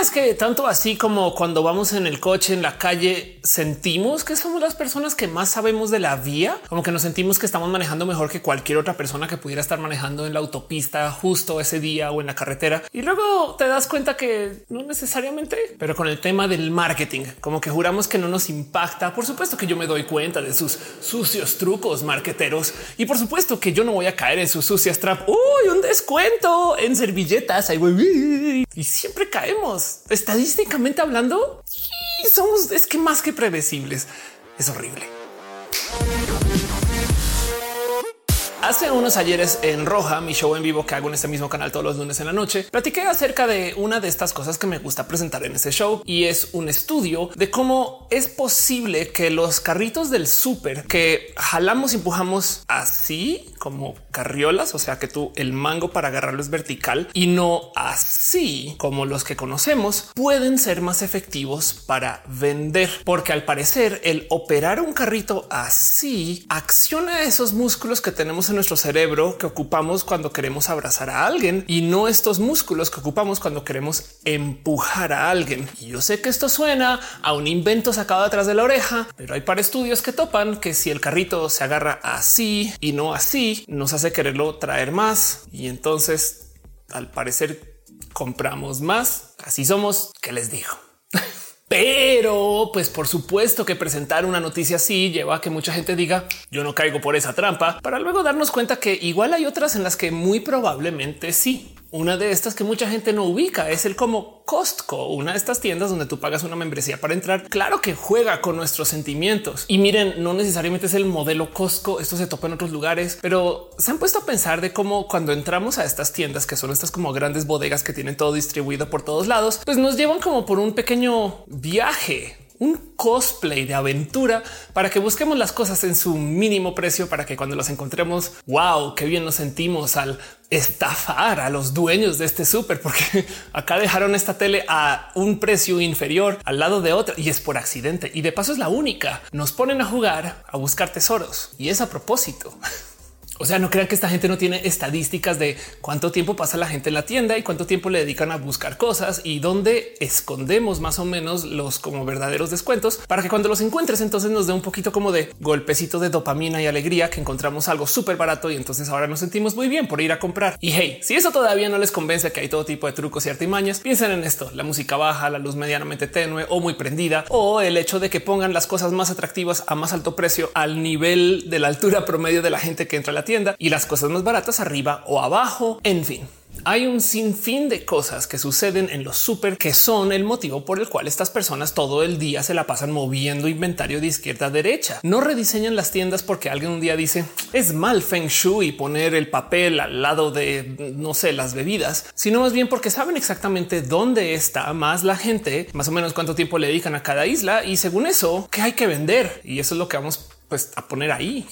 es que tanto así como cuando vamos en el coche, en la calle, sentimos que somos las personas que más sabemos de la vía, como que nos sentimos que estamos manejando mejor que cualquier otra persona que pudiera estar manejando en la autopista justo ese día o en la carretera. Y luego te das cuenta que no necesariamente, pero con el tema del marketing, como que juramos que no nos impacta. Por supuesto que yo me doy cuenta de sus sucios trucos marqueteros y por supuesto que yo no voy a caer en sus sucias trap. Uy, un descuento en servilletas. Y siempre caemos estadísticamente hablando. Somos es que más que predecibles. Es horrible. Hace unos ayeres en Roja, mi show en vivo que hago en este mismo canal todos los lunes en la noche, platiqué acerca de una de estas cosas que me gusta presentar en ese show y es un estudio de cómo es posible que los carritos del súper que jalamos y empujamos así como carriolas, o sea que tú el mango para agarrarlo es vertical y no así como los que conocemos, pueden ser más efectivos para vender, porque al parecer el operar un carrito así acciona esos músculos que tenemos en nuestro cerebro que ocupamos cuando queremos abrazar a alguien y no estos músculos que ocupamos cuando queremos empujar a alguien. Y yo sé que esto suena a un invento sacado atrás de la oreja, pero hay para estudios que topan que si el carrito se agarra así y no así, nos hace quererlo traer más y entonces al parecer compramos más. Así somos. ¿Qué les digo? Pero, pues por supuesto que presentar una noticia así lleva a que mucha gente diga yo no caigo por esa trampa para luego darnos cuenta que igual hay otras en las que muy probablemente sí. Una de estas que mucha gente no ubica es el como Costco, una de estas tiendas donde tú pagas una membresía para entrar. Claro que juega con nuestros sentimientos y miren, no necesariamente es el modelo Costco. Esto se topa en otros lugares, pero se han puesto a pensar de cómo cuando entramos a estas tiendas que son estas como grandes bodegas que tienen todo distribuido por todos lados, pues nos llevan como por un pequeño viaje un cosplay de aventura para que busquemos las cosas en su mínimo precio para que cuando las encontremos, wow, qué bien nos sentimos al estafar a los dueños de este súper, porque acá dejaron esta tele a un precio inferior al lado de otra y es por accidente. Y de paso es la única. Nos ponen a jugar, a buscar tesoros y es a propósito. O sea, no crean que esta gente no tiene estadísticas de cuánto tiempo pasa la gente en la tienda y cuánto tiempo le dedican a buscar cosas y dónde escondemos más o menos los como verdaderos descuentos para que cuando los encuentres entonces nos dé un poquito como de golpecito de dopamina y alegría que encontramos algo súper barato y entonces ahora nos sentimos muy bien por ir a comprar. Y hey, si eso todavía no les convence que hay todo tipo de trucos y artimañas, piensen en esto, la música baja, la luz medianamente tenue o muy prendida o el hecho de que pongan las cosas más atractivas a más alto precio al nivel de la altura promedio de la gente que entra a la tienda y las cosas más baratas arriba o abajo. En fin, hay un sinfín de cosas que suceden en los súper que son el motivo por el cual estas personas todo el día se la pasan moviendo inventario de izquierda a derecha. No rediseñan las tiendas porque alguien un día dice es mal feng shui poner el papel al lado de no sé las bebidas, sino más bien porque saben exactamente dónde está más la gente, más o menos cuánto tiempo le dedican a cada isla y según eso qué hay que vender. Y eso es lo que vamos pues a poner ahí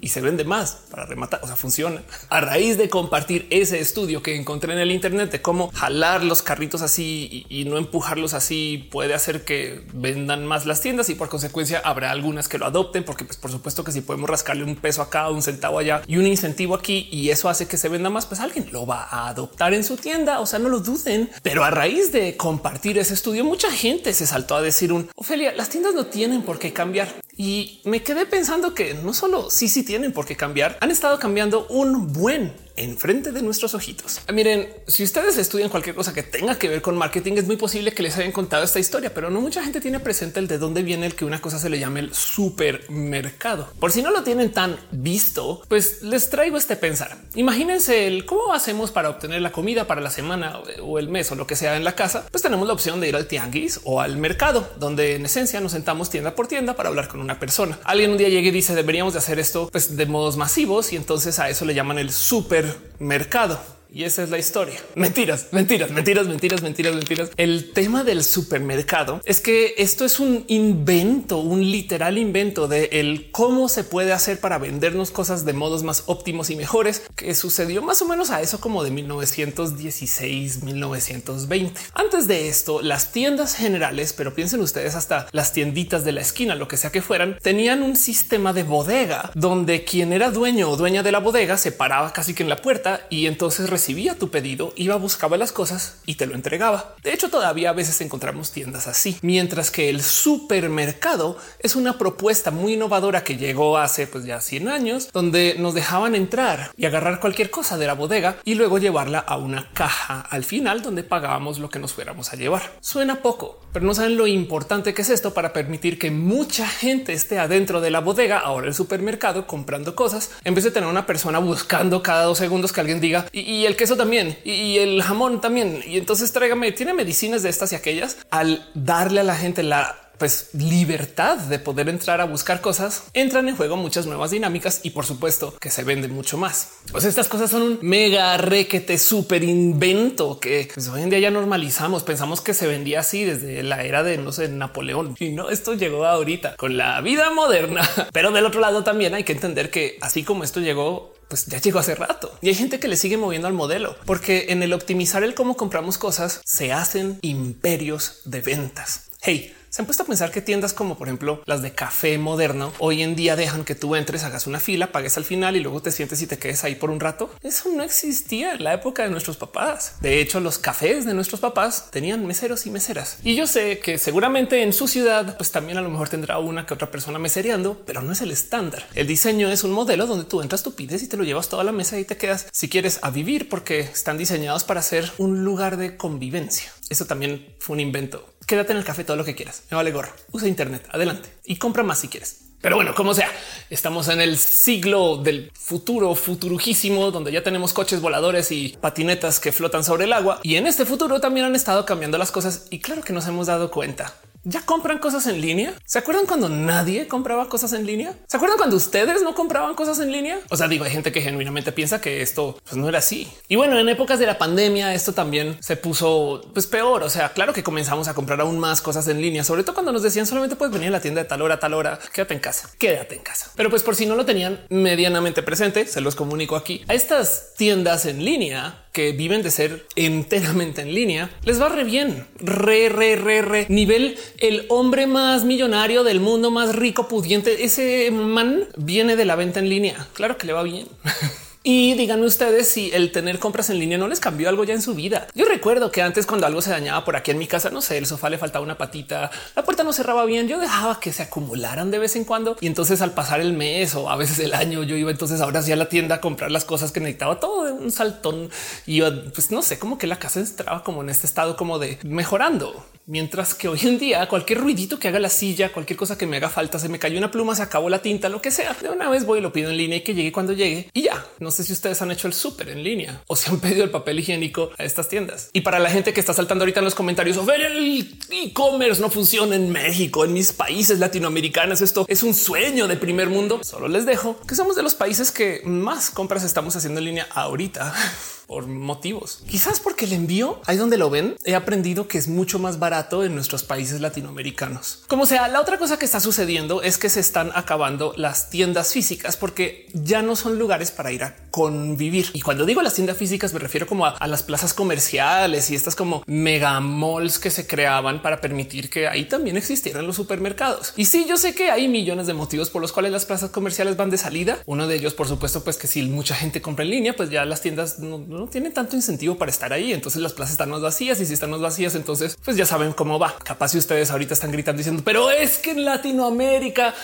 y se vende más para rematar. O sea, funciona a raíz de compartir ese estudio que encontré en el Internet de cómo jalar los carritos así y, no empujarlos así puede hacer que vendan más las tiendas y por consecuencia habrá algunas que lo adopten, porque pues por supuesto que si podemos rascarle un peso acá, un centavo allá y un incentivo aquí y eso hace que se venda más, pues alguien lo va a adoptar en su tienda. O sea, no lo duden. Pero a raíz de compartir ese estudio, mucha gente se saltó a decir un Ofelia, las tiendas no tienen por qué cambiar. Y me quedé pensando que no solo sí, sí tienen por qué cambiar, han estado cambiando un buen enfrente de nuestros ojitos. Ah, miren, si ustedes estudian cualquier cosa que tenga que ver con marketing, es muy posible que les hayan contado esta historia, pero no mucha gente tiene presente el de dónde viene el que una cosa se le llame el supermercado. Por si no lo tienen tan visto, pues les traigo este pensar. Imagínense el cómo hacemos para obtener la comida para la semana o el mes o lo que sea en la casa. Pues tenemos la opción de ir al tianguis o al mercado, donde en esencia nos sentamos tienda por tienda para hablar con una persona. Alguien un día llega y dice deberíamos de hacer esto pues, de modos masivos y entonces a eso le llaman el super mercado. Y esa es la historia. Mentiras, mentiras, mentiras, mentiras, mentiras, mentiras. El tema del supermercado es que esto es un invento, un literal invento de el cómo se puede hacer para vendernos cosas de modos más óptimos y mejores que sucedió más o menos a eso como de 1916, 1920. Antes de esto, las tiendas generales, pero piensen ustedes hasta las tienditas de la esquina, lo que sea que fueran, tenían un sistema de bodega donde quien era dueño o dueña de la bodega se paraba casi que en la puerta y entonces recibía tu pedido, iba, buscaba las cosas y te lo entregaba. De hecho, todavía a veces encontramos tiendas así, mientras que el supermercado es una propuesta muy innovadora que llegó hace pues ya 100 años, donde nos dejaban entrar y agarrar cualquier cosa de la bodega y luego llevarla a una caja al final donde pagábamos lo que nos fuéramos a llevar. Suena poco, pero no saben lo importante que es esto para permitir que mucha gente esté adentro de la bodega, ahora el supermercado, comprando cosas, en vez de tener una persona buscando cada dos segundos que alguien diga y, el queso también y, el jamón también. Y entonces tráigame, tiene medicinas de estas y aquellas al darle a la gente la pues libertad de poder entrar a buscar cosas, entran en juego muchas nuevas dinámicas y por supuesto que se vende mucho más. Estas cosas son un mega requete súper invento que pues, hoy en día ya normalizamos. Pensamos que se vendía así desde la era de no sé, Napoleón y no esto llegó ahorita con la vida moderna. Pero del otro lado también hay que entender que así como esto llegó pues ya llegó hace rato y hay gente que le sigue moviendo al modelo porque en el optimizar el cómo compramos cosas se hacen imperios de ventas. Hey, se han puesto a pensar que tiendas como por ejemplo las de café moderno hoy en día dejan que tú entres, hagas una fila, pagues al final y luego te sientes y te quedes ahí por un rato. Eso no existía en la época de nuestros papás. De hecho, los cafés de nuestros papás tenían meseros y meseras. Y yo sé que seguramente en su ciudad pues también a lo mejor tendrá una que otra persona mesereando, pero no es el estándar. El diseño es un modelo donde tú entras, tú pides y te lo llevas toda la mesa y te quedas si quieres a vivir porque están diseñados para ser un lugar de convivencia. Eso también fue un invento quédate en el café todo lo que quieras. Me vale gorro. Usa Internet. Adelante y compra más si quieres. Pero bueno, como sea, estamos en el siglo del futuro futurujísimo, donde ya tenemos coches voladores y patinetas que flotan sobre el agua. Y en este futuro también han estado cambiando las cosas y claro que nos hemos dado cuenta ya compran cosas en línea. ¿Se acuerdan cuando nadie compraba cosas en línea? ¿Se acuerdan cuando ustedes no compraban cosas en línea? O sea, digo, hay gente que genuinamente piensa que esto pues, no era así. Y bueno, en épocas de la pandemia esto también se puso pues peor. O sea, claro que comenzamos a comprar aún más cosas en línea, sobre todo cuando nos decían solamente puedes venir a la tienda de tal hora, tal hora, quédate en casa, quédate en casa. Pero pues por si no lo tenían medianamente presente, se los comunico aquí. A estas tiendas en línea que viven de ser enteramente en línea, les va re bien, re, re, re, re. Nivel el hombre más millonario del mundo, más rico, pudiente. Ese man viene de la venta en línea. Claro que le va bien. Y díganme ustedes si el tener compras en línea no les cambió algo ya en su vida. Yo recuerdo que antes cuando algo se dañaba por aquí en mi casa, no sé, el sofá le faltaba una patita, la puerta no cerraba bien, yo dejaba que se acumularan de vez en cuando y entonces al pasar el mes o a veces el año yo iba entonces ahora sí a la tienda a comprar las cosas que necesitaba todo de un saltón y pues no sé, como que la casa entraba como en este estado como de mejorando. Mientras que hoy en día cualquier ruidito que haga la silla, cualquier cosa que me haga falta, se me cayó una pluma, se acabó la tinta, lo que sea. De una vez voy y lo pido en línea y que llegue cuando llegue y ya. No sé si ustedes han hecho el súper en línea o si han pedido el papel higiénico a estas tiendas. Y para la gente que está saltando ahorita en los comentarios, o ver el e-commerce no funciona en México, en mis países latinoamericanos, esto es un sueño de primer mundo. Solo les dejo que somos de los países que más compras estamos haciendo en línea ahorita. por motivos. Quizás porque el envío, ahí donde lo ven, he aprendido que es mucho más barato en nuestros países latinoamericanos. Como sea, la otra cosa que está sucediendo es que se están acabando las tiendas físicas porque ya no son lugares para ir a convivir. Y cuando digo las tiendas físicas me refiero como a, las plazas comerciales y estas como mega malls que se creaban para permitir que ahí también existieran los supermercados. Y sí, yo sé que hay millones de motivos por los cuales las plazas comerciales van de salida. Uno de ellos, por supuesto, pues que si mucha gente compra en línea, pues ya las tiendas no no tiene tanto incentivo para estar ahí. Entonces las plazas están más vacías y si están más vacías, entonces pues ya saben cómo va. Capaz si ustedes ahorita están gritando diciendo, pero es que en Latinoamérica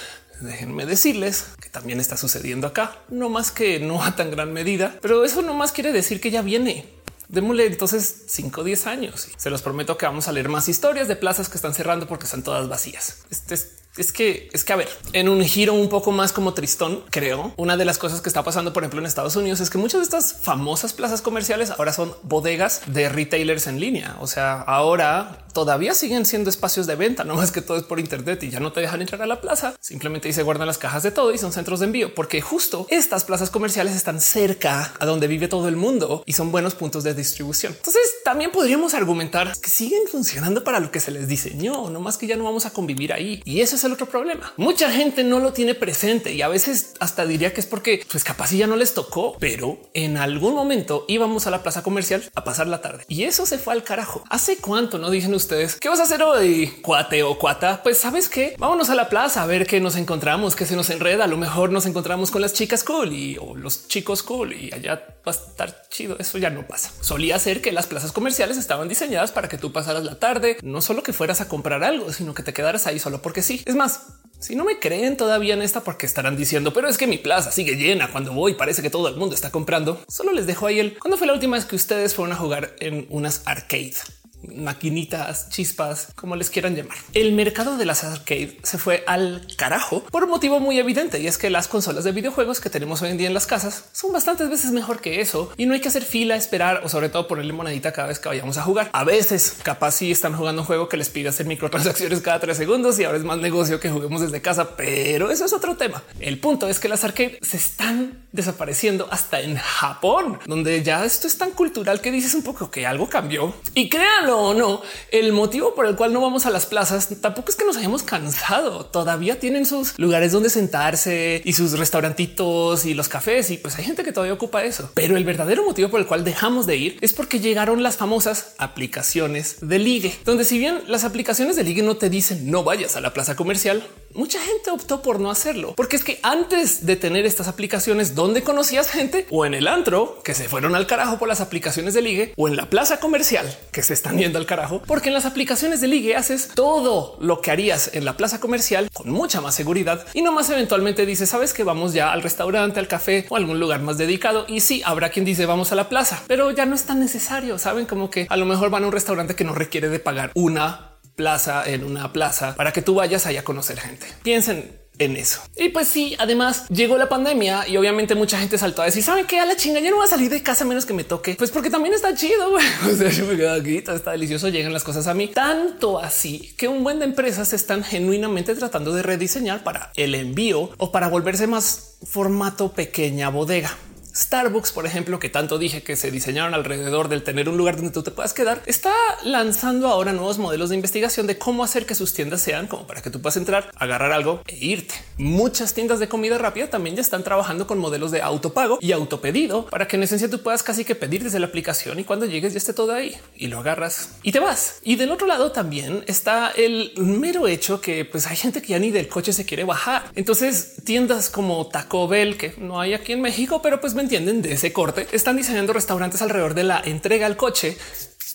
déjenme decirles que también está sucediendo acá, no más que no a tan gran medida, pero eso no más quiere decir que ya viene. Démosle entonces 5 o 10 años. Se los prometo que vamos a leer más historias de plazas que están cerrando porque están todas vacías. Este es es que es que a ver, en un giro un poco más como tristón, creo, una de las cosas que está pasando, por ejemplo, en Estados Unidos es que muchas de estas famosas plazas comerciales ahora son bodegas de retailers en línea. O sea, ahora todavía siguen siendo espacios de venta, no más que todo es por Internet y ya no te dejan entrar a la plaza. Simplemente se guardan las cajas de todo y son centros de envío, porque justo estas plazas comerciales están cerca a donde vive todo el mundo y son buenos puntos de distribución. Entonces también podríamos argumentar que siguen funcionando para lo que se les diseñó, no más que ya no vamos a convivir ahí. Y eso es el otro problema. Mucha gente no lo tiene presente y a veces hasta diría que es porque pues capaz ya no les tocó, pero en algún momento íbamos a la plaza comercial a pasar la tarde y eso se fue al carajo. ¿Hace cuánto no dicen ustedes. ¿Qué vas a hacer hoy, cuate o cuata? Pues sabes qué? Vámonos a la plaza a ver qué nos encontramos, qué se nos enreda. A lo mejor nos encontramos con las chicas cool y o los chicos cool y allá va a estar chido. Eso ya no pasa. Solía ser que las plazas comerciales estaban diseñadas para que tú pasaras la tarde, no solo que fueras a comprar algo, sino que te quedaras ahí solo porque sí. Es más, si no me creen todavía en esta, porque estarán diciendo, pero es que mi plaza sigue llena cuando voy, parece que todo el mundo está comprando. Solo les dejo ahí el cuando fue la última vez que ustedes fueron a jugar en unas arcade maquinitas, chispas, como les quieran llamar. El mercado de las arcade se fue al carajo por un motivo muy evidente y es que las consolas de videojuegos que tenemos hoy en día en las casas son bastantes veces mejor que eso y no hay que hacer fila, esperar o sobre todo ponerle monedita cada vez que vayamos a jugar. A veces capaz si están jugando un juego que les pide hacer microtransacciones cada tres segundos y ahora es más negocio que juguemos desde casa, pero eso es otro tema. El punto es que las arcade se están desapareciendo hasta en Japón, donde ya esto es tan cultural que dices un poco que algo cambió y crean o no, el motivo por el cual no vamos a las plazas tampoco es que nos hayamos cansado. Todavía tienen sus lugares donde sentarse y sus restaurantitos y los cafés. Y pues hay gente que todavía ocupa eso. Pero el verdadero motivo por el cual dejamos de ir es porque llegaron las famosas aplicaciones de ligue, donde si bien las aplicaciones de ligue no te dicen no vayas a la plaza comercial, mucha gente optó por no hacerlo, porque es que antes de tener estas aplicaciones donde conocías gente o en el antro que se fueron al carajo por las aplicaciones de ligue o en la plaza comercial que se están yendo al carajo, porque en las aplicaciones de ligue haces todo lo que harías en la plaza comercial con mucha más seguridad y no más eventualmente dices, sabes que vamos ya al restaurante, al café o algún lugar más dedicado. Y sí, habrá quien dice vamos a la plaza, pero ya no es tan necesario. Saben como que a lo mejor van a un restaurante que no requiere de pagar una plaza en una plaza para que tú vayas allá a conocer gente. Piensen en eso. Y pues sí, además llegó la pandemia y obviamente mucha gente saltó a decir, ¿saben qué? A la chinga, ya no va a salir de casa menos que me toque. Pues porque también está chido. O sea, yo me quedo aquí, está delicioso, llegan las cosas a mí. Tanto así que un buen de empresas están genuinamente tratando de rediseñar para el envío o para volverse más formato pequeña bodega. Starbucks, por ejemplo, que tanto dije que se diseñaron alrededor del tener un lugar donde tú te puedas quedar, está lanzando ahora nuevos modelos de investigación de cómo hacer que sus tiendas sean como para que tú puedas entrar, agarrar algo e irte. Muchas tiendas de comida rápida también ya están trabajando con modelos de autopago y autopedido para que en esencia tú puedas casi que pedir desde la aplicación y cuando llegues ya esté todo ahí y lo agarras y te vas. Y del otro lado también está el mero hecho que pues hay gente que ya ni del coche se quiere bajar. Entonces tiendas como Taco Bell que no hay aquí en México, pero pues entienden de ese corte, están diseñando restaurantes alrededor de la entrega al coche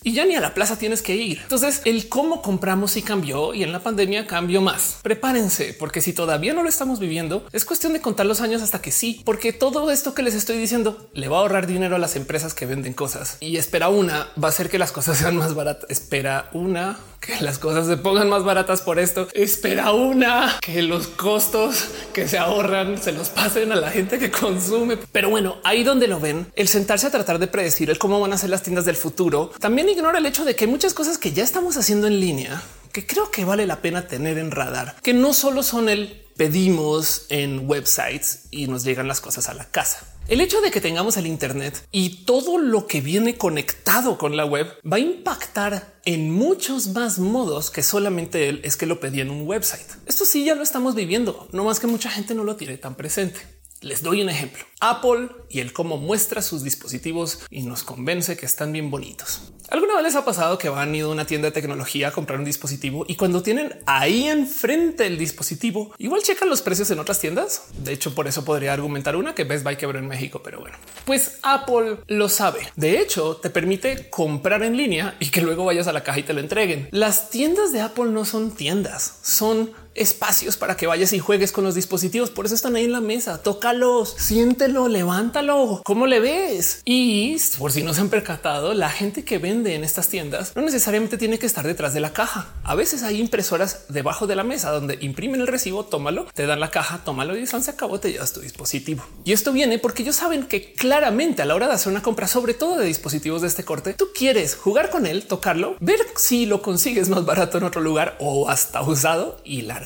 y ya ni a la plaza tienes que ir. Entonces el cómo compramos y cambió y en la pandemia cambió más. Prepárense porque si todavía no lo estamos viviendo, es cuestión de contar los años hasta que sí, porque todo esto que les estoy diciendo le va a ahorrar dinero a las empresas que venden cosas y espera una va a hacer que las cosas sean más baratas. Espera una que las cosas se pongan más baratas por esto. Espera una que los costos que se ahorran se los pasen a la gente que consume. Pero bueno, ahí donde lo ven, el sentarse a tratar de predecir el cómo van a ser las tiendas del futuro también ignora el hecho de que hay muchas cosas que ya estamos haciendo en línea que creo que vale la pena tener en radar, que no solo son el pedimos en websites y nos llegan las cosas a la casa. El hecho de que tengamos el Internet y todo lo que viene conectado con la web va a impactar en muchos más modos que solamente él es que lo pedí en un website. Esto sí ya lo estamos viviendo, no más que mucha gente no lo tiene tan presente. Les doy un ejemplo. Apple y el cómo muestra sus dispositivos y nos convence que están bien bonitos. ¿Alguna vez les ha pasado que van ido a una tienda de tecnología a comprar un dispositivo y cuando tienen ahí enfrente el dispositivo, igual checan los precios en otras tiendas? De hecho, por eso podría argumentar una que Best Buy quebró en México, pero bueno, pues Apple lo sabe. De hecho, te permite comprar en línea y que luego vayas a la caja y te lo entreguen. Las tiendas de Apple no son tiendas, son espacios para que vayas y juegues con los dispositivos. Por eso están ahí en la mesa. Tócalos, siéntelo, levántalo. ¿Cómo le ves? Y por si no se han percatado, la gente que vende en estas tiendas no necesariamente tiene que estar detrás de la caja. A veces hay impresoras debajo de la mesa donde imprimen el recibo, tómalo, te dan la caja, tómalo y se acabó, te llevas tu dispositivo. Y esto viene porque ellos saben que claramente a la hora de hacer una compra, sobre todo de dispositivos de este corte, tú quieres jugar con él, tocarlo, ver si lo consigues más barato en otro lugar o hasta usado y la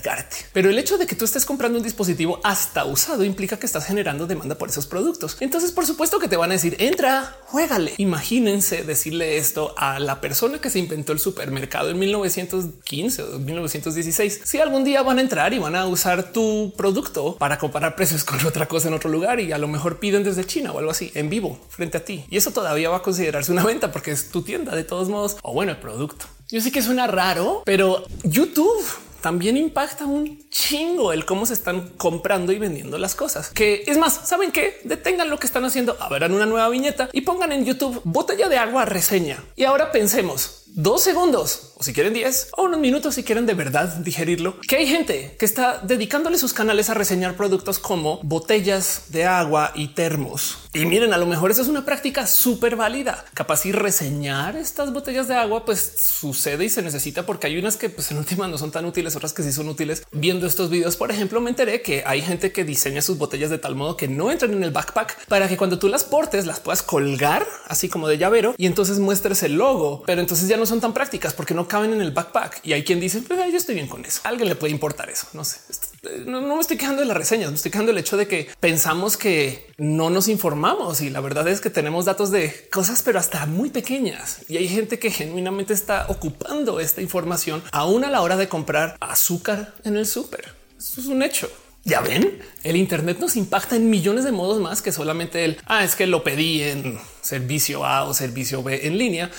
pero el hecho de que tú estés comprando un dispositivo hasta usado implica que estás generando demanda por esos productos. Entonces, por supuesto que te van a decir entra, juégale. Imagínense decirle esto a la persona que se inventó el supermercado en 1915 o 1916. Si algún día van a entrar y van a usar tu producto para comparar precios con otra cosa en otro lugar y a lo mejor piden desde China o algo así en vivo frente a ti. Y eso todavía va a considerarse una venta porque es tu tienda de todos modos o bueno, el producto. Yo sé que suena raro, pero YouTube también impacta un chingo el cómo se están comprando y vendiendo las cosas. Que es más, ¿saben qué? Detengan lo que están haciendo, abran una nueva viñeta y pongan en YouTube botella de agua reseña. Y ahora pensemos, dos segundos o si quieren 10 o unos minutos si quieren de verdad digerirlo, que hay gente que está dedicándole sus canales a reseñar productos como botellas de agua y termos. Y miren, a lo mejor esa es una práctica súper válida. Capaz y reseñar estas botellas de agua, pues sucede y se necesita porque hay unas que pues en última no son tan útiles, otras que sí son útiles. Viendo estos videos, por ejemplo, me enteré que hay gente que diseña sus botellas de tal modo que no entran en el backpack para que cuando tú las portes las puedas colgar así como de llavero y entonces muestres el logo. Pero entonces ya no son tan prácticas porque no caben en el backpack. Y hay quien dice, pues yo estoy bien con eso. alguien le puede importar eso. No sé. No, me estoy quejando de las reseñas, me estoy quejando del hecho de que pensamos que no nos informamos y la verdad es que tenemos datos de cosas, pero hasta muy pequeñas. Y hay gente que genuinamente está ocupando esta información aún a la hora de comprar azúcar en el súper. Esto es un hecho. Ya ven, el Internet nos impacta en millones de modos más que solamente el ah, es que lo pedí en servicio A o servicio B en línea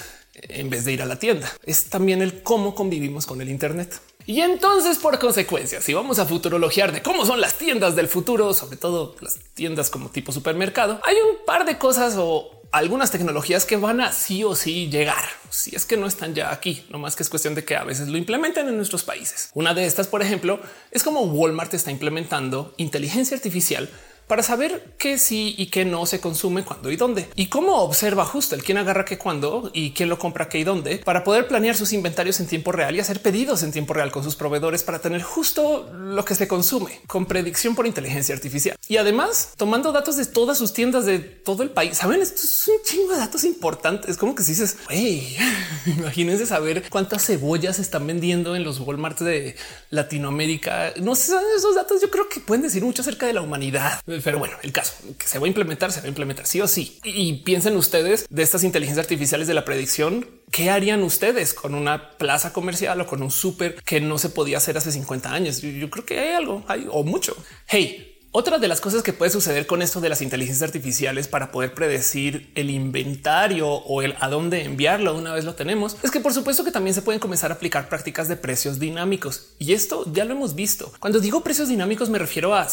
en vez de ir a la tienda. Es también el cómo convivimos con el Internet. Y entonces, por consecuencia, si vamos a futurologiar de cómo son las tiendas del futuro, sobre todo las tiendas como tipo supermercado, hay un par de cosas o algunas tecnologías que van a sí o sí llegar. Si es que no están ya aquí, no más que es cuestión de que a veces lo implementen en nuestros países. Una de estas, por ejemplo, es como Walmart está implementando inteligencia artificial para saber qué sí y qué no se consume cuándo y dónde y cómo observa justo el quién agarra qué cuándo y quién lo compra qué y dónde para poder planear sus inventarios en tiempo real y hacer pedidos en tiempo real con sus proveedores para tener justo lo que se consume con predicción por inteligencia artificial y además tomando datos de todas sus tiendas de todo el país. Saben, esto es un chingo de datos importantes. Como que si dices, hey, imagínense saber cuántas cebollas están vendiendo en los Walmart de Latinoamérica. No sé, esos datos yo creo que pueden decir mucho acerca de la humanidad pero bueno, el caso que se va a implementar, se va a implementar sí o sí. Y piensen ustedes de estas inteligencias artificiales de la predicción. ¿Qué harían ustedes con una plaza comercial o con un súper que no se podía hacer hace 50 años? Yo, yo creo que hay algo, hay o mucho. Hey, otra de las cosas que puede suceder con esto de las inteligencias artificiales para poder predecir el inventario o el a dónde enviarlo una vez lo tenemos es que por supuesto que también se pueden comenzar a aplicar prácticas de precios dinámicos y esto ya lo hemos visto. Cuando digo precios dinámicos me refiero a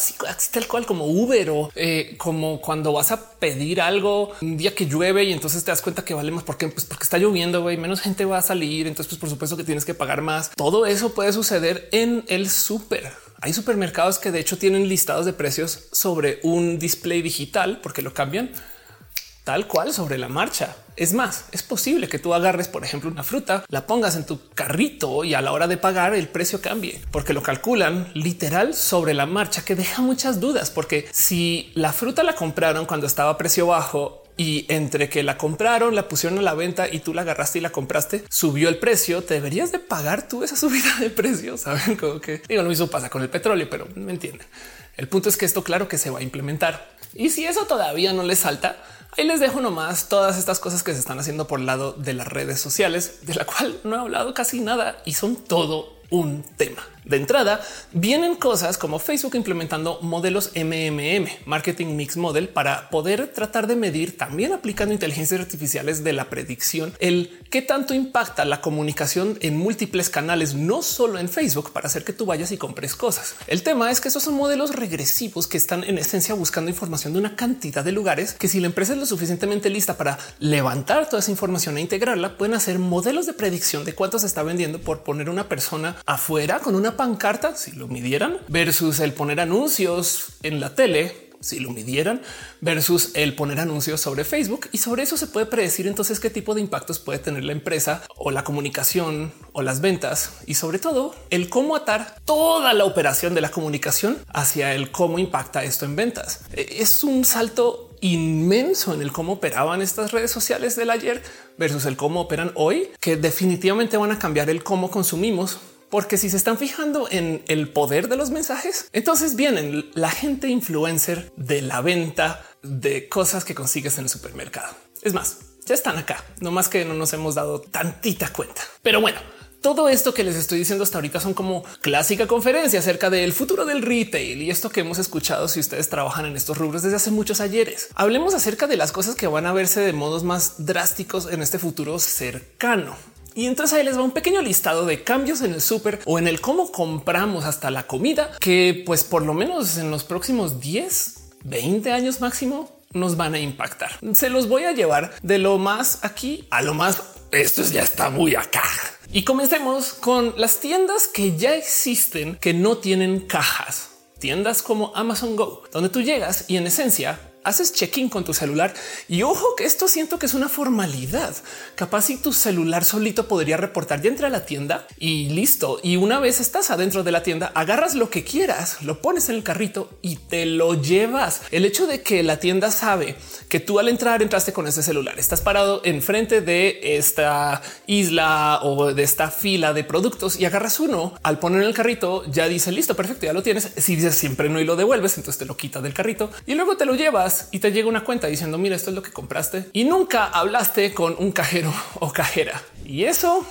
tal cual como Uber o eh, como cuando vas a pedir algo un día que llueve y entonces te das cuenta que vale más porque, pues porque está lloviendo y menos gente va a salir. Entonces, pues por supuesto que tienes que pagar más. Todo eso puede suceder en el súper hay supermercados que de hecho tienen listados de precios sobre un display digital porque lo cambian tal cual sobre la marcha. Es más, es posible que tú agarres, por ejemplo, una fruta, la pongas en tu carrito y a la hora de pagar el precio cambie, porque lo calculan literal sobre la marcha, que deja muchas dudas, porque si la fruta la compraron cuando estaba a precio bajo y entre que la compraron, la pusieron a la venta y tú la agarraste y la compraste, subió el precio. Te deberías de pagar tú esa subida de precio. Saben como que digo, lo mismo pasa con el petróleo, pero me entienden. El punto es que esto, claro que se va a implementar. Y si eso todavía no les salta, ahí les dejo nomás todas estas cosas que se están haciendo por el lado de las redes sociales, de la cual no he hablado casi nada y son todo un tema. De entrada, vienen cosas como Facebook implementando modelos MMM, Marketing Mix Model, para poder tratar de medir, también aplicando inteligencias artificiales de la predicción, el qué tanto impacta la comunicación en múltiples canales, no solo en Facebook, para hacer que tú vayas y compres cosas. El tema es que esos son modelos regresivos que están en esencia buscando información de una cantidad de lugares que si la empresa es lo suficientemente lista para levantar toda esa información e integrarla, pueden hacer modelos de predicción de cuánto se está vendiendo por poner una persona afuera con una pancarta, si lo midieran, versus el poner anuncios en la tele si lo midieran versus el poner anuncios sobre Facebook y sobre eso se puede predecir entonces qué tipo de impactos puede tener la empresa o la comunicación o las ventas y sobre todo el cómo atar toda la operación de la comunicación hacia el cómo impacta esto en ventas. E, es un salto inmenso en el cómo operaban estas redes sociales del ayer versus el cómo operan hoy, que definitivamente van a cambiar el cómo consumimos porque si se están fijando en el poder de los mensajes, entonces vienen la gente influencer de la venta de cosas que consigues en el supermercado. Es más, ya están acá, no más que no nos hemos dado tantita cuenta. Pero bueno, todo esto que les estoy diciendo hasta ahorita son como clásica conferencia acerca del futuro del retail y esto que hemos escuchado si ustedes trabajan en estos rubros desde hace muchos ayeres. Hablemos acerca de las cosas que van a verse de modos más drásticos en este futuro cercano. Y entonces ahí les va un pequeño listado de cambios en el súper o en el cómo compramos hasta la comida que pues por lo menos en los próximos 10, 20 años máximo nos van a impactar. Se los voy a llevar de lo más aquí a lo más. Esto ya está muy acá. Y comencemos con las tiendas que ya existen que no tienen cajas. Tiendas como Amazon Go, donde tú llegas y en esencia haces check-in con tu celular y ojo que esto siento que es una formalidad. Capaz si tu celular solito podría reportar ya entra a la tienda y listo. Y una vez estás adentro de la tienda, agarras lo que quieras, lo pones en el carrito y te lo llevas. El hecho de que la tienda sabe que tú al entrar entraste con ese celular, estás parado enfrente de esta isla o de esta fila de productos y agarras uno al poner en el carrito, ya dice listo, perfecto, ya lo tienes. Si dices siempre no y lo devuelves, entonces te lo quita del carrito y luego te lo llevas y te llega una cuenta diciendo mira, esto es lo que compraste y nunca hablaste con un cajero o cajera. Y eso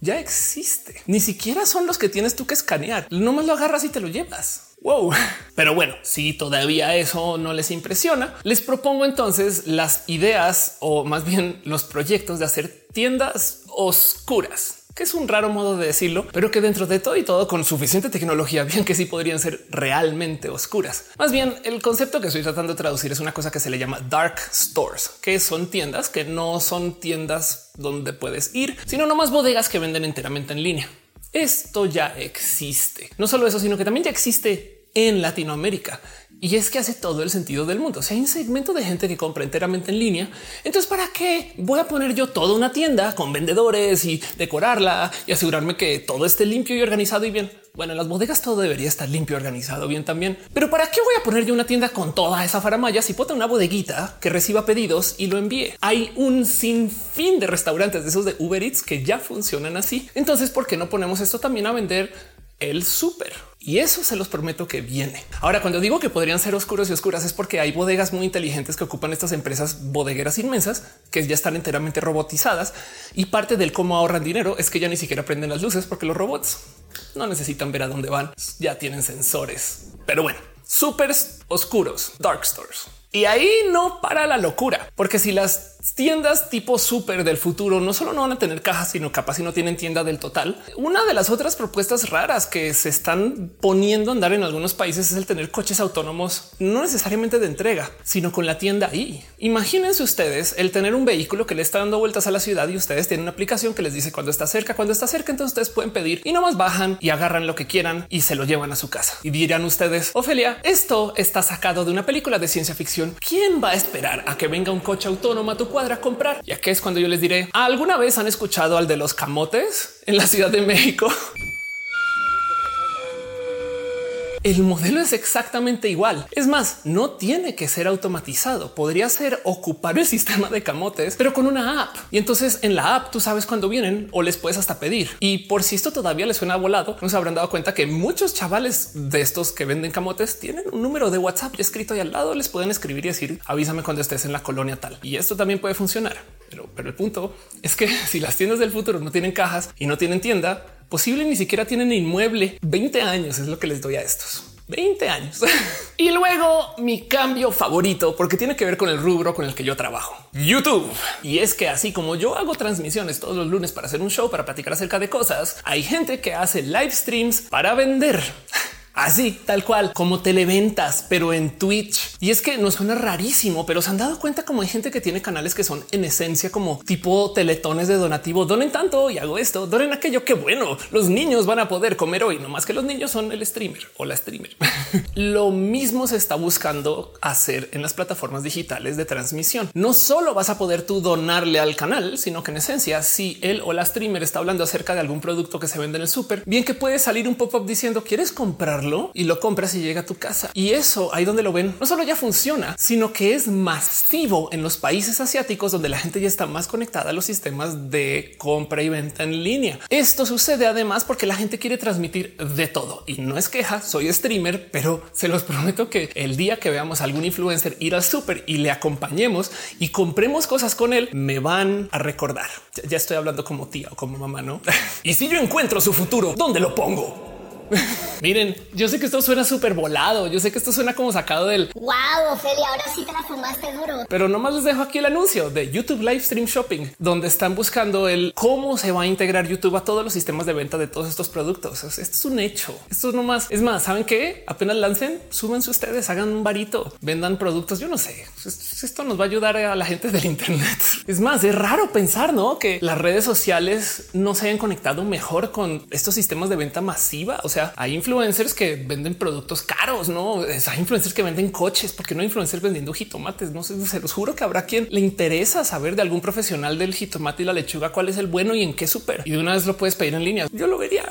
ya existe. Ni siquiera son los que tienes tú que escanear. Nomás lo agarras y te lo llevas. Wow. Pero bueno, si todavía eso no les impresiona, les propongo entonces las ideas o más bien los proyectos de hacer tiendas oscuras que es un raro modo de decirlo, pero que dentro de todo y todo con suficiente tecnología, bien que sí podrían ser realmente oscuras. Más bien, el concepto que estoy tratando de traducir es una cosa que se le llama dark stores, que son tiendas que no son tiendas donde puedes ir, sino nomás bodegas que venden enteramente en línea. Esto ya existe. No solo eso, sino que también ya existe en Latinoamérica. Y es que hace todo el sentido del mundo. Si hay un segmento de gente que compra enteramente en línea, entonces ¿para qué voy a poner yo toda una tienda con vendedores y decorarla y asegurarme que todo esté limpio y organizado y bien? Bueno, en las bodegas todo debería estar limpio organizado bien también. Pero ¿para qué voy a poner yo una tienda con toda esa faramaya si puedo una bodeguita que reciba pedidos y lo envíe? Hay un sinfín de restaurantes de esos de Uber Eats que ya funcionan así. Entonces, ¿por qué no ponemos esto también a vender el súper? Y eso se los prometo que viene. Ahora, cuando digo que podrían ser oscuros y oscuras es porque hay bodegas muy inteligentes que ocupan estas empresas bodegueras inmensas que ya están enteramente robotizadas y parte del cómo ahorran dinero es que ya ni siquiera prenden las luces porque los robots no necesitan ver a dónde van, ya tienen sensores. Pero bueno, súper oscuros, dark stores. Y ahí no para la locura, porque si las tiendas tipo súper del futuro no solo no van a tener cajas, sino capaz si no tienen tienda del total. Una de las otras propuestas raras que se están poniendo a andar en algunos países es el tener coches autónomos, no necesariamente de entrega, sino con la tienda ahí. Imagínense ustedes el tener un vehículo que le está dando vueltas a la ciudad y ustedes tienen una aplicación que les dice cuando está cerca, cuando está cerca, entonces ustedes pueden pedir y nomás bajan y agarran lo que quieran y se lo llevan a su casa. Y dirán ustedes, Ofelia, esto está sacado de una película de ciencia ficción. ¿Quién va a esperar a que venga un coche autónomo a tu cuadra comprar. Ya que es cuando yo les diré, ¿alguna vez han escuchado al de los camotes en la Ciudad de México? El modelo es exactamente igual. Es más, no tiene que ser automatizado. Podría ser ocupar el sistema de camotes, pero con una app. Y entonces en la app tú sabes cuándo vienen o les puedes hasta pedir. Y por si esto todavía les suena volado, nos habrán dado cuenta que muchos chavales de estos que venden camotes tienen un número de WhatsApp escrito ahí al lado. Les pueden escribir y decir avísame cuando estés en la colonia tal. Y esto también puede funcionar. Pero, pero el punto es que si las tiendas del futuro no tienen cajas y no tienen tienda, posible ni siquiera tienen inmueble. 20 años es lo que les doy a estos. 20 años. y luego mi cambio favorito, porque tiene que ver con el rubro con el que yo trabajo, YouTube. Y es que así como yo hago transmisiones todos los lunes para hacer un show, para platicar acerca de cosas, hay gente que hace live streams para vender. Así, tal cual, como televentas, pero en Twitch. Y es que no suena rarísimo, pero se han dado cuenta como hay gente que tiene canales que son en esencia como tipo teletones de donativo. Donen tanto y hago esto, donen aquello. que bueno, los niños van a poder comer hoy, no más que los niños son el streamer o la streamer. Lo mismo se está buscando hacer en las plataformas digitales de transmisión. No solo vas a poder tú donarle al canal, sino que en esencia, si él o la streamer está hablando acerca de algún producto que se vende en el súper, bien que puede salir un pop-up diciendo quieres y lo compras y llega a tu casa. Y eso ahí donde lo ven, no solo ya funciona, sino que es masivo en los países asiáticos donde la gente ya está más conectada a los sistemas de compra y venta en línea. Esto sucede además porque la gente quiere transmitir de todo y no es queja. Soy streamer, pero se los prometo que el día que veamos a algún influencer ir al súper y le acompañemos y compremos cosas con él, me van a recordar. Ya estoy hablando como tía o como mamá, no? y si yo encuentro su futuro, ¿dónde lo pongo? Miren, yo sé que esto suena súper volado. Yo sé que esto suena como sacado del wow, Ophelia, ahora sí te la fumaste duro. Pero nomás les dejo aquí el anuncio de YouTube Live Stream Shopping, donde están buscando el cómo se va a integrar YouTube a todos los sistemas de venta de todos estos productos. Esto es un hecho. Esto es nomás. Es más, saben que apenas lancen, súbanse ustedes, hagan un varito, vendan productos. Yo no sé. Esto nos va a ayudar a la gente del Internet. Es más, es raro pensar ¿no? que las redes sociales no se hayan conectado mejor con estos sistemas de venta masiva. O sea, hay influencers que venden productos caros, no hay influencers que venden coches, porque no hay influencers vendiendo jitomates. No sé, se los juro que habrá quien le interesa saber de algún profesional del jitomate y la lechuga cuál es el bueno y en qué súper. Y de una vez lo puedes pedir en línea. Yo lo vería.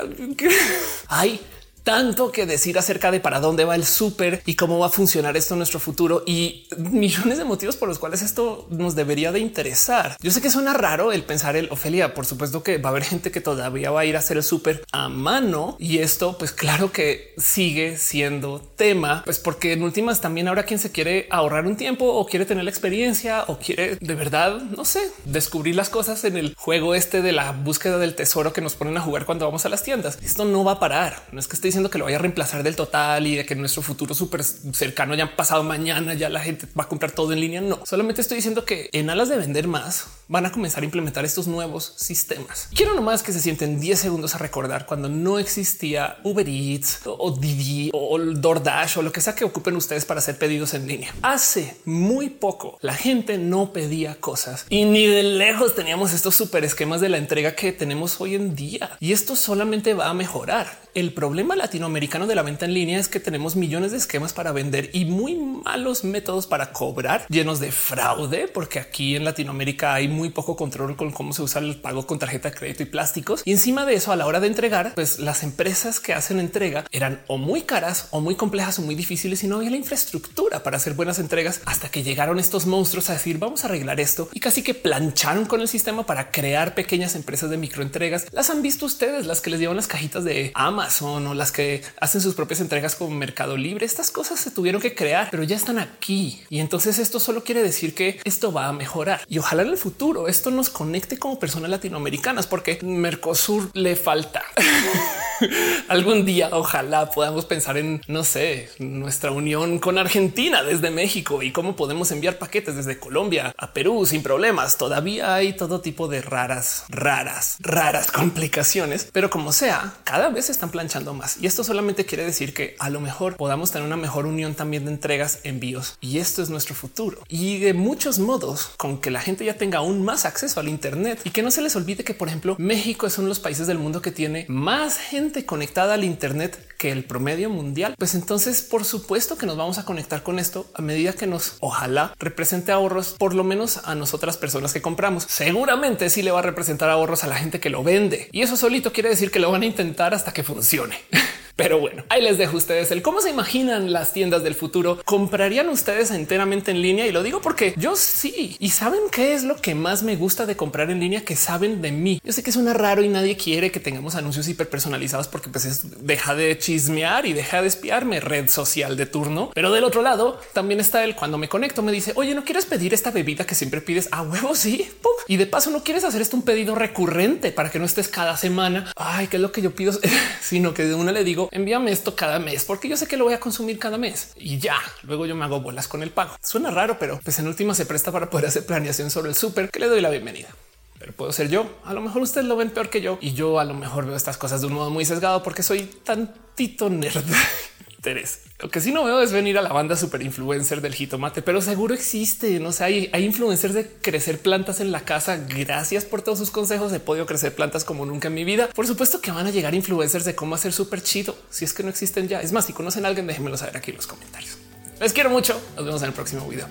Hay tanto que decir acerca de para dónde va el súper y cómo va a funcionar esto en nuestro futuro y millones de motivos por los cuales esto nos debería de interesar. Yo sé que suena raro el pensar el Ofelia. Por supuesto que va a haber gente que todavía va a ir a hacer el súper a mano y esto, pues claro que sigue siendo tema, pues porque en últimas también habrá quien se quiere ahorrar un tiempo o quiere tener la experiencia o quiere de verdad, no sé, descubrir las cosas en el juego este de la búsqueda del tesoro que nos ponen a jugar cuando vamos a las tiendas. Esto no va a parar. No es que esté que lo vaya a reemplazar del total y de que nuestro futuro súper cercano ya pasado mañana, ya la gente va a comprar todo en línea. No, solamente estoy diciendo que en alas de vender más van a comenzar a implementar estos nuevos sistemas. Quiero nomás que se sienten 10 segundos a recordar cuando no existía Uber Eats o Didi o DoorDash o lo que sea que ocupen ustedes para hacer pedidos en línea. Hace muy poco la gente no pedía cosas y ni de lejos teníamos estos super esquemas de la entrega que tenemos hoy en día. Y esto solamente va a mejorar. El problema latinoamericano de la venta en línea es que tenemos millones de esquemas para vender y muy malos métodos para cobrar llenos de fraude, porque aquí en Latinoamérica hay muy poco control con cómo se usa el pago con tarjeta de crédito y plásticos. Y encima de eso, a la hora de entregar, pues las empresas que hacen entrega eran o muy caras o muy complejas o muy difíciles y no había la infraestructura para hacer buenas entregas hasta que llegaron estos monstruos a decir vamos a arreglar esto y casi que plancharon con el sistema para crear pequeñas empresas de microentregas. Las han visto ustedes, las que les llevan las cajitas de Amazon o las que hacen sus propias entregas como Mercado Libre. Estas cosas se tuvieron que crear, pero ya están aquí. Y entonces esto solo quiere decir que esto va a mejorar y ojalá en el futuro esto nos conecte como personas latinoamericanas, porque Mercosur le falta. Algún día ojalá podamos pensar en, no sé, nuestra unión con Argentina desde México y cómo podemos enviar paquetes desde Colombia a Perú sin problemas. Todavía hay todo tipo de raras, raras, raras complicaciones, pero como sea, cada vez se están planchando más. Y esto solamente quiere decir que a lo mejor podamos tener una mejor unión también de entregas, envíos. Y esto es nuestro futuro. Y de muchos modos, con que la gente ya tenga aún más acceso al Internet y que no se les olvide que, por ejemplo, México es uno de los países del mundo que tiene más gente conectada al Internet que el promedio mundial. Pues entonces, por supuesto que nos vamos a conectar con esto a medida que nos ojalá represente ahorros, por lo menos a nosotras personas que compramos. Seguramente sí le va a representar ahorros a la gente que lo vende y eso solito quiere decir que lo van a intentar hasta que funcione. Pero bueno, ahí les dejo ustedes el cómo se imaginan las tiendas del futuro. ¿Comprarían ustedes enteramente en línea? Y lo digo porque yo sí. ¿Y saben qué es lo que más me gusta de comprar en línea? Que saben de mí. Yo sé que suena raro y nadie quiere que tengamos anuncios hiper personalizados porque pues es, deja de chismear y deja de espiarme red social de turno. Pero del otro lado también está el cuando me conecto me dice, oye, ¿no quieres pedir esta bebida que siempre pides a huevo? Sí. Y de paso no quieres hacer esto un pedido recurrente para que no estés cada semana. Ay, qué es lo que yo pido, sino que de una le digo, envíame esto cada mes porque yo sé que lo voy a consumir cada mes y ya luego yo me hago bolas con el pago. Suena raro, pero pues en última se presta para poder hacer planeación sobre el súper que le doy la bienvenida pero puedo ser yo. A lo mejor ustedes lo ven peor que yo y yo a lo mejor veo estas cosas de un modo muy sesgado porque soy tantito nerd. Lo que sí no veo es venir a la banda super influencer del jitomate, pero seguro existe. No sé, hay, hay influencers de crecer plantas en la casa. Gracias por todos sus consejos. He podido crecer plantas como nunca en mi vida. Por supuesto que van a llegar influencers de cómo hacer súper chido. Si es que no existen ya. Es más, si conocen a alguien, déjenmelo saber aquí en los comentarios. Les quiero mucho. Nos vemos en el próximo video.